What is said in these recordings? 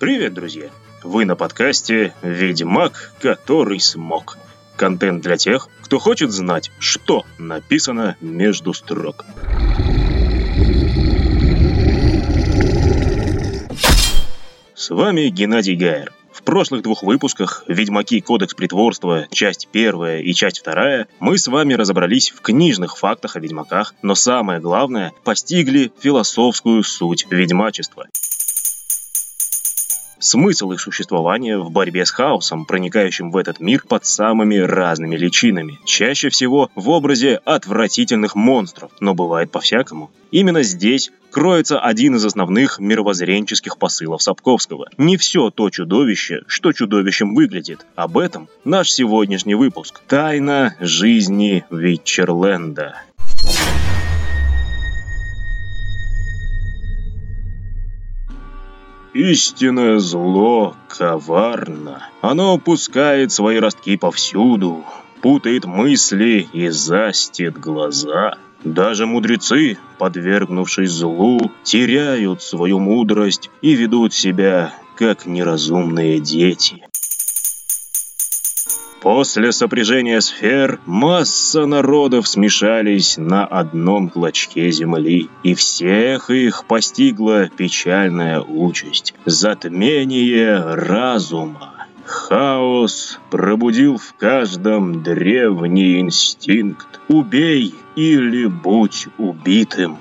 Привет, друзья! Вы на подкасте «Ведьмак, который смог». Контент для тех, кто хочет знать, что написано между строк. С вами Геннадий Гайер. В прошлых двух выпусках «Ведьмаки. Кодекс притворства. Часть первая и часть вторая» мы с вами разобрались в книжных фактах о ведьмаках, но самое главное – постигли философскую суть ведьмачества – смысл их существования в борьбе с хаосом, проникающим в этот мир под самыми разными личинами. Чаще всего в образе отвратительных монстров, но бывает по-всякому. Именно здесь кроется один из основных мировоззренческих посылов Сапковского. Не все то чудовище, что чудовищем выглядит. Об этом наш сегодняшний выпуск. Тайна жизни Витчерленда. Истинное зло коварно. Оно пускает свои ростки повсюду, путает мысли и застит глаза. Даже мудрецы, подвергнувшись злу, теряют свою мудрость и ведут себя как неразумные дети. После сопряжения сфер масса народов смешались на одном клочке земли, и всех их постигла печальная участь – затмение разума. Хаос пробудил в каждом древний инстинкт «убей или будь убитым».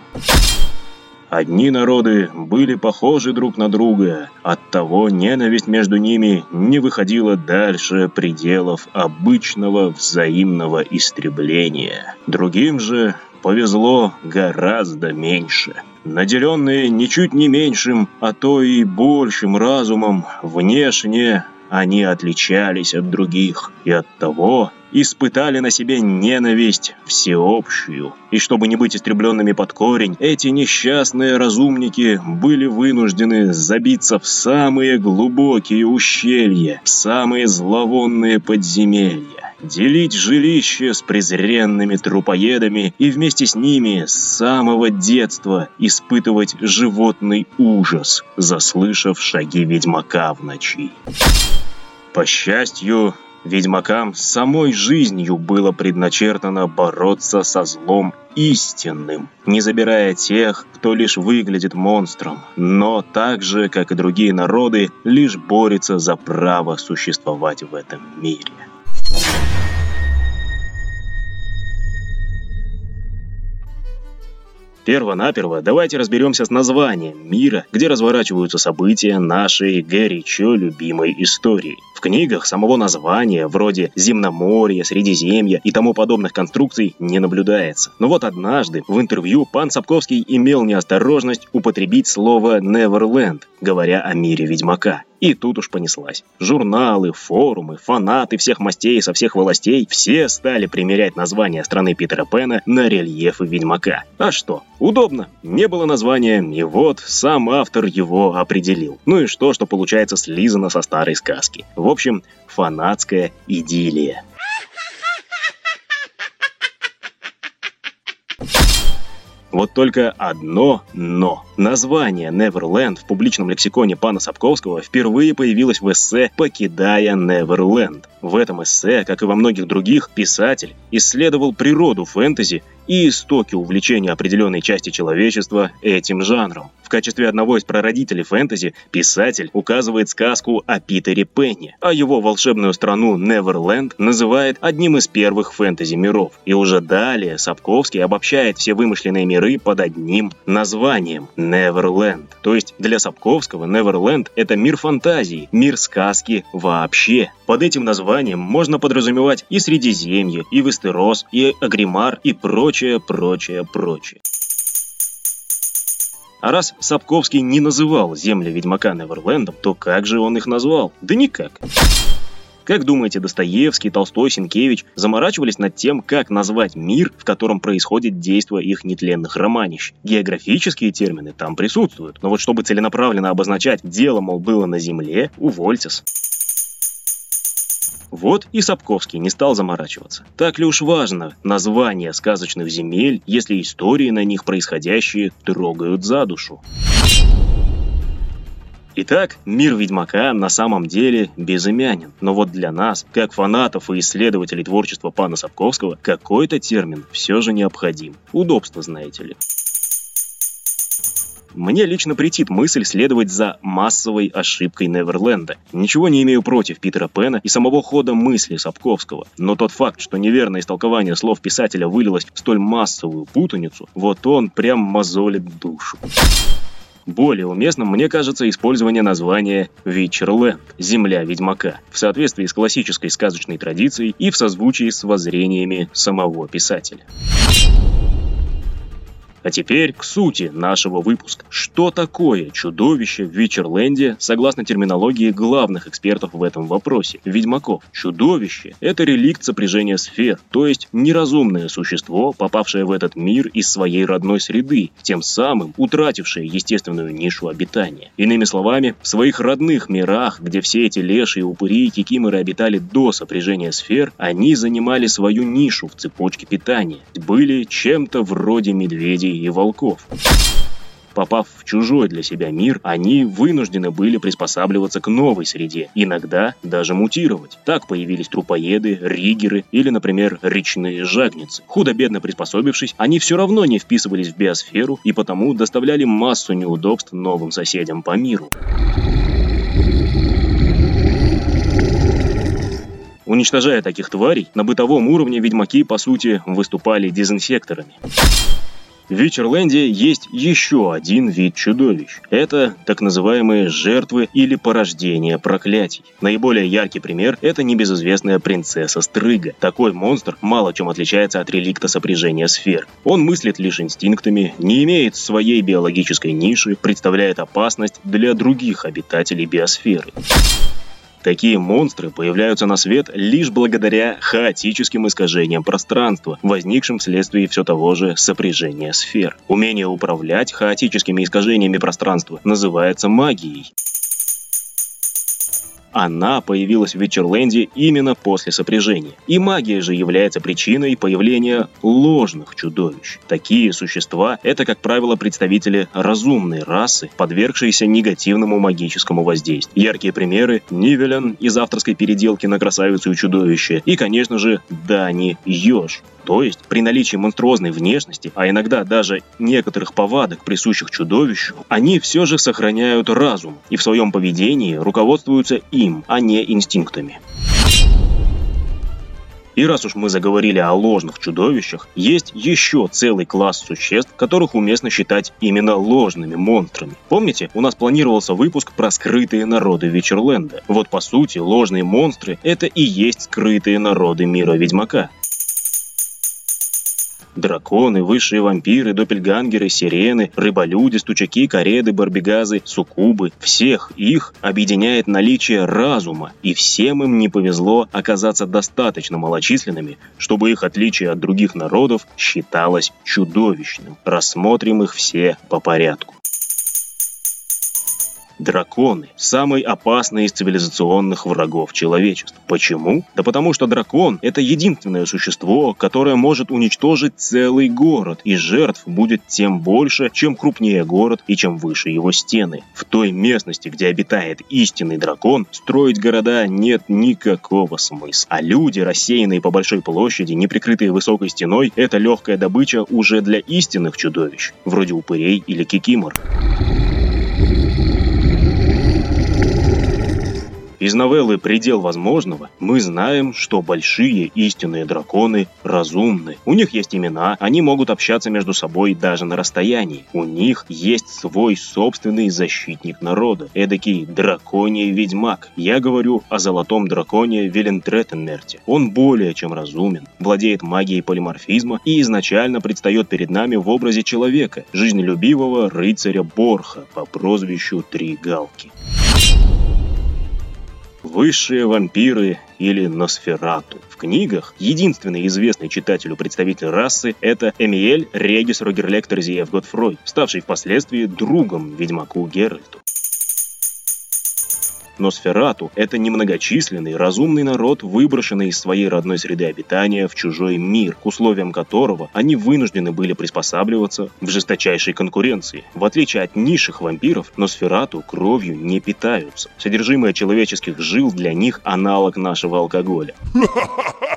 Одни народы были похожи друг на друга, оттого ненависть между ними не выходила дальше пределов обычного взаимного истребления. Другим же повезло гораздо меньше. Наделенные ничуть не меньшим, а то и большим разумом, внешне они отличались от других, и от того испытали на себе ненависть всеобщую. И чтобы не быть истребленными под корень, эти несчастные разумники были вынуждены забиться в самые глубокие ущелья, в самые зловонные подземелья делить жилище с презренными трупоедами и вместе с ними с самого детства испытывать животный ужас, заслышав шаги ведьмака в ночи. По счастью, ведьмакам самой жизнью было предначертано бороться со злом истинным, не забирая тех, кто лишь выглядит монстром, но так же, как и другие народы, лишь борется за право существовать в этом мире. Перво-наперво давайте разберемся с названием мира, где разворачиваются события нашей горячо любимой истории. В книгах самого названия, вроде «Земноморье», «Средиземья» и тому подобных конструкций не наблюдается. Но вот однажды в интервью пан Сапковский имел неосторожность употребить слово «Неверленд», говоря о мире Ведьмака. И тут уж понеслась. Журналы, форумы, фанаты всех мастей со всех властей все стали примерять название страны Питера Пэна на рельефы Ведьмака. А что? Удобно. Не было названия, и вот сам автор его определил. Ну и что, что получается слизано со старой сказки. В общем, фанатская идиллия. Вот только одно «но». Название «Неверленд» в публичном лексиконе пана Сапковского впервые появилось в эссе «Покидая Неверленд». В этом эссе, как и во многих других, писатель исследовал природу фэнтези и истоки увлечения определенной части человечества этим жанром. В качестве одного из прародителей фэнтези писатель указывает сказку о Питере Пенне, а его волшебную страну Неверленд называет одним из первых фэнтези-миров. И уже далее Сапковский обобщает все вымышленные миры под одним названием – Неверленд. То есть для Сапковского Неверленд – это мир фантазии, мир сказки вообще. Под этим названием можно подразумевать и Средиземье, и Вестерос, и Агримар, и прочее, прочее, прочее. А раз Сапковский не называл земли Ведьмака Неверлендом, то как же он их назвал? Да никак. Как думаете, Достоевский, Толстой, Сенкевич заморачивались над тем, как назвать мир, в котором происходит действие их нетленных романищ? Географические термины там присутствуют, но вот чтобы целенаправленно обозначать «дело, мол, было на земле», увольтесь. Вот и Сапковский не стал заморачиваться. Так ли уж важно название сказочных земель, если истории на них происходящие трогают за душу? Итак, мир Ведьмака на самом деле безымянен. Но вот для нас, как фанатов и исследователей творчества пана Сапковского, какой-то термин все же необходим. Удобство, знаете ли. Мне лично претит мысль следовать за массовой ошибкой Неверленда. Ничего не имею против Питера Пена и самого хода мысли Сапковского, но тот факт, что неверное истолкование слов писателя вылилось в столь массовую путаницу, вот он прям мозолит душу. Более уместным, мне кажется, использование названия Вичерленд – «Земля Ведьмака» в соответствии с классической сказочной традицией и в созвучии с воззрениями самого писателя. А теперь к сути нашего выпуска. Что такое чудовище в Вичерленде, согласно терминологии главных экспертов в этом вопросе, ведьмаков? Чудовище – это реликт сопряжения сфер, то есть неразумное существо, попавшее в этот мир из своей родной среды, тем самым утратившее естественную нишу обитания. Иными словами, в своих родных мирах, где все эти леши, упыри и кикиморы обитали до сопряжения сфер, они занимали свою нишу в цепочке питания, были чем-то вроде медведей лошадей и волков. Попав в чужой для себя мир, они вынуждены были приспосабливаться к новой среде, иногда даже мутировать. Так появились трупоеды, ригеры или, например, речные жагницы. Худо-бедно приспособившись, они все равно не вписывались в биосферу и потому доставляли массу неудобств новым соседям по миру. Уничтожая таких тварей, на бытовом уровне ведьмаки, по сути, выступали дезинсекторами. В Вичерленде есть еще один вид чудовищ. Это так называемые жертвы или порождения проклятий. Наиболее яркий пример – это небезызвестная принцесса Стрыга. Такой монстр мало чем отличается от реликта сопряжения сфер. Он мыслит лишь инстинктами, не имеет своей биологической ниши, представляет опасность для других обитателей биосферы. Такие монстры появляются на свет лишь благодаря хаотическим искажениям пространства, возникшим вследствие все того же сопряжения сфер. Умение управлять хаотическими искажениями пространства называется магией. Она появилась в Вичерленде именно после сопряжения. И магия же является причиной появления ложных чудовищ. Такие существа – это, как правило, представители разумной расы, подвергшиеся негативному магическому воздействию. Яркие примеры – Нивелен из авторской переделки на красавицу и чудовище, и, конечно же, Дани Ёж, то есть при наличии монструозной внешности, а иногда даже некоторых повадок, присущих чудовищу, они все же сохраняют разум и в своем поведении руководствуются им, а не инстинктами. И раз уж мы заговорили о ложных чудовищах, есть еще целый класс существ, которых уместно считать именно ложными монстрами. Помните, у нас планировался выпуск про скрытые народы Вечерленда. Вот по сути, ложные монстры – это и есть скрытые народы мира Ведьмака. Драконы, высшие вампиры, доппельгангеры, сирены, рыболюди, стучаки, кареды, барбигазы, суккубы. Всех их объединяет наличие разума, и всем им не повезло оказаться достаточно малочисленными, чтобы их отличие от других народов считалось чудовищным. Рассмотрим их все по порядку. Драконы – самый опасный из цивилизационных врагов человечества. Почему? Да потому что дракон – это единственное существо, которое может уничтожить целый город, и жертв будет тем больше, чем крупнее город и чем выше его стены. В той местности, где обитает истинный дракон, строить города нет никакого смысла. А люди, рассеянные по большой площади, не прикрытые высокой стеной, это легкая добыча уже для истинных чудовищ, вроде упырей или кикимор. Из новеллы «Предел возможного» мы знаем, что большие истинные драконы разумны. У них есть имена, они могут общаться между собой даже на расстоянии. У них есть свой собственный защитник народа, эдакий драконий ведьмак. Я говорю о золотом драконе Велентретенмерте. Он более чем разумен, владеет магией полиморфизма и изначально предстает перед нами в образе человека, жизнелюбивого рыцаря Борха по прозвищу Три Галки. Высшие вампиры или Носферату. В книгах единственный известный читателю представитель расы – это Эмиэль Регис Рогерлек Годфрой, ставший впоследствии другом ведьмаку Геральту. Носферату – это немногочисленный, разумный народ, выброшенный из своей родной среды обитания в чужой мир, к условиям которого они вынуждены были приспосабливаться в жесточайшей конкуренции. В отличие от низших вампиров, Носферату кровью не питаются. Содержимое человеческих жил для них аналог нашего алкоголя.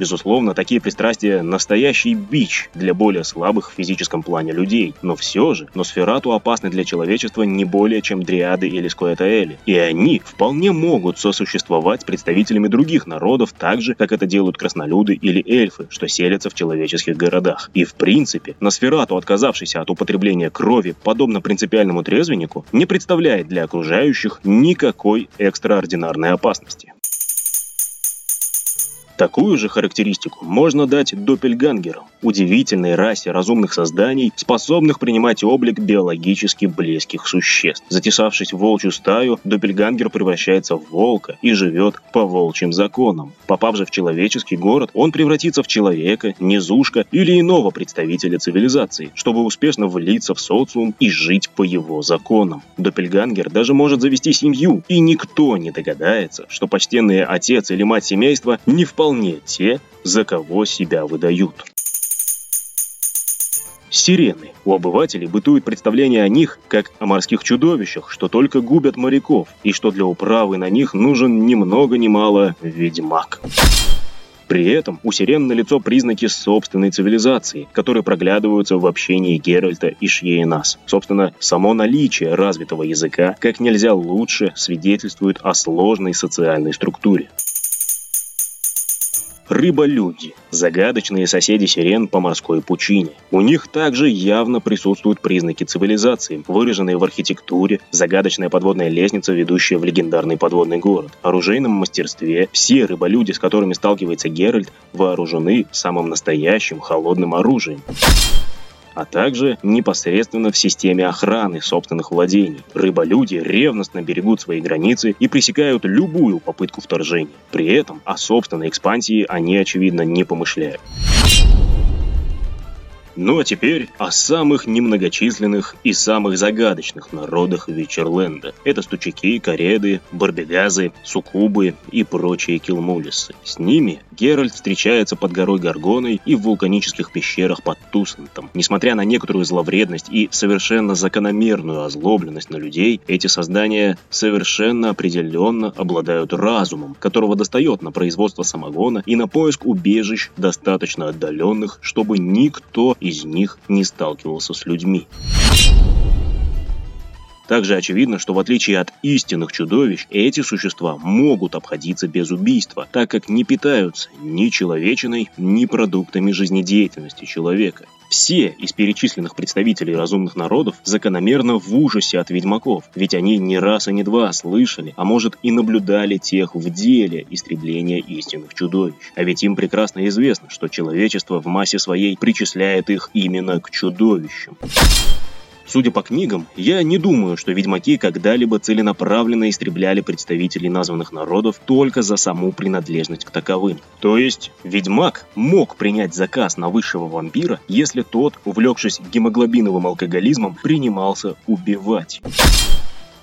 Безусловно, такие пристрастия – настоящий бич для более слабых в физическом плане людей. Но все же, Носферату опасны для человечества не более, чем дриады или скоэтаэли. И они вполне могут сосуществовать с представителями других народов так же, как это делают краснолюды или эльфы, что селятся в человеческих городах. И в принципе, Носферату, отказавшийся от употребления крови, подобно принципиальному трезвеннику, не представляет для окружающих никакой экстраординарной опасности. Такую же характеристику можно дать доппельгангерам, удивительной расе разумных созданий, способных принимать облик биологически близких существ. Затесавшись в волчью стаю, доппельгангер превращается в волка и живет по волчьим законам. Попав же в человеческий город, он превратится в человека, низушка или иного представителя цивилизации, чтобы успешно влиться в социум и жить по его законам. Доппельгангер даже может завести семью, и никто не догадается, что почтенный отец или мать семейства не вполне вполне те, за кого себя выдают. Сирены. У обывателей бытует представление о них как о морских чудовищах, что только губят моряков, и что для управы на них нужен ни много ни мало ведьмак. При этом у сирен налицо признаки собственной цивилизации, которые проглядываются в общении Геральта и Шьейнас. Собственно, само наличие развитого языка как нельзя лучше свидетельствует о сложной социальной структуре. Рыболюди – загадочные соседи сирен по морской пучине. У них также явно присутствуют признаки цивилизации, выраженные в архитектуре, загадочная подводная лестница, ведущая в легендарный подводный город. Оружейном мастерстве все рыболюди, с которыми сталкивается Геральт, вооружены самым настоящим холодным оружием а также непосредственно в системе охраны собственных владений. Рыболюди ревностно берегут свои границы и пресекают любую попытку вторжения. При этом о собственной экспансии они, очевидно, не помышляют. Ну а теперь о самых немногочисленных и самых загадочных народах Вечерленда. Это стучаки, кареды, барбегазы, суккубы и прочие килмулисы. С ними Геральт встречается под горой Гаргоной и в вулканических пещерах под Тусентом. Несмотря на некоторую зловредность и совершенно закономерную озлобленность на людей, эти создания совершенно определенно обладают разумом, которого достает на производство самогона и на поиск убежищ достаточно отдаленных, чтобы никто из из них не сталкивался с людьми. Также очевидно, что в отличие от истинных чудовищ, эти существа могут обходиться без убийства, так как не питаются ни человечиной, ни продуктами жизнедеятельности человека. Все из перечисленных представителей разумных народов закономерно в ужасе от ведьмаков, ведь они не раз и не два слышали, а может и наблюдали тех в деле истребления истинных чудовищ. А ведь им прекрасно известно, что человечество в массе своей причисляет их именно к чудовищам. Судя по книгам, я не думаю, что ведьмаки когда-либо целенаправленно истребляли представителей названных народов только за саму принадлежность к таковым. То есть, ведьмак мог принять заказ на высшего вампира, если тот, увлекшись гемоглобиновым алкоголизмом, принимался убивать.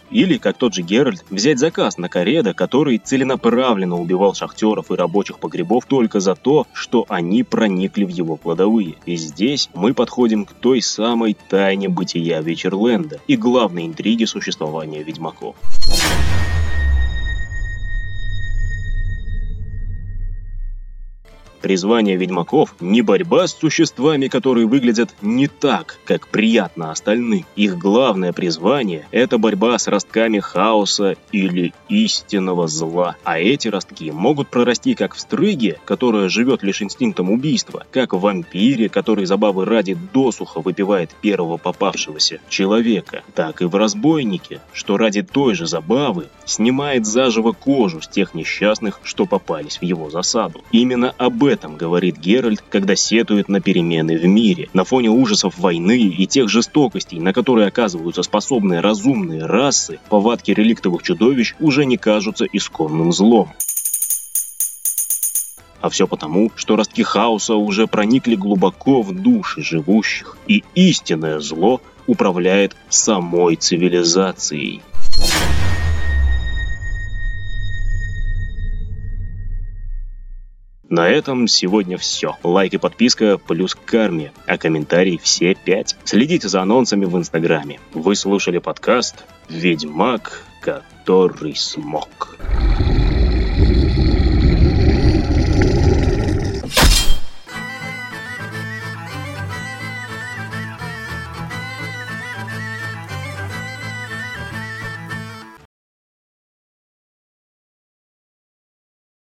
Или, как тот же Геральт, взять заказ на Кареда, который целенаправленно убивал шахтеров и рабочих погребов только за то, что они проникли в его кладовые. И здесь мы подходим к той самой тайне бытия Вечерленда и главной интриге существования ведьмаков. Призвание ведьмаков – не борьба с существами, которые выглядят не так, как приятно остальным. Их главное призвание – это борьба с ростками хаоса или истинного зла. А эти ростки могут прорасти как в стрыге, которая живет лишь инстинктом убийства, как в вампире, который забавы ради досуха выпивает первого попавшегося человека, так и в разбойнике, что ради той же забавы снимает заживо кожу с тех несчастных, что попались в его засаду. Именно об этом говорит Геральт, когда сетует на перемены в мире. На фоне ужасов войны и тех жестокостей, на которые оказываются способные разумные расы, повадки реликтовых чудовищ уже не кажутся исконным злом. А все потому, что ростки хаоса уже проникли глубоко в души живущих, и истинное зло управляет самой цивилизацией. На этом сегодня все. Лайк и подписка плюс карме, а комментарий все пять. Следите за анонсами в Инстаграме. Вы слушали подкаст «Ведьмак, который смог».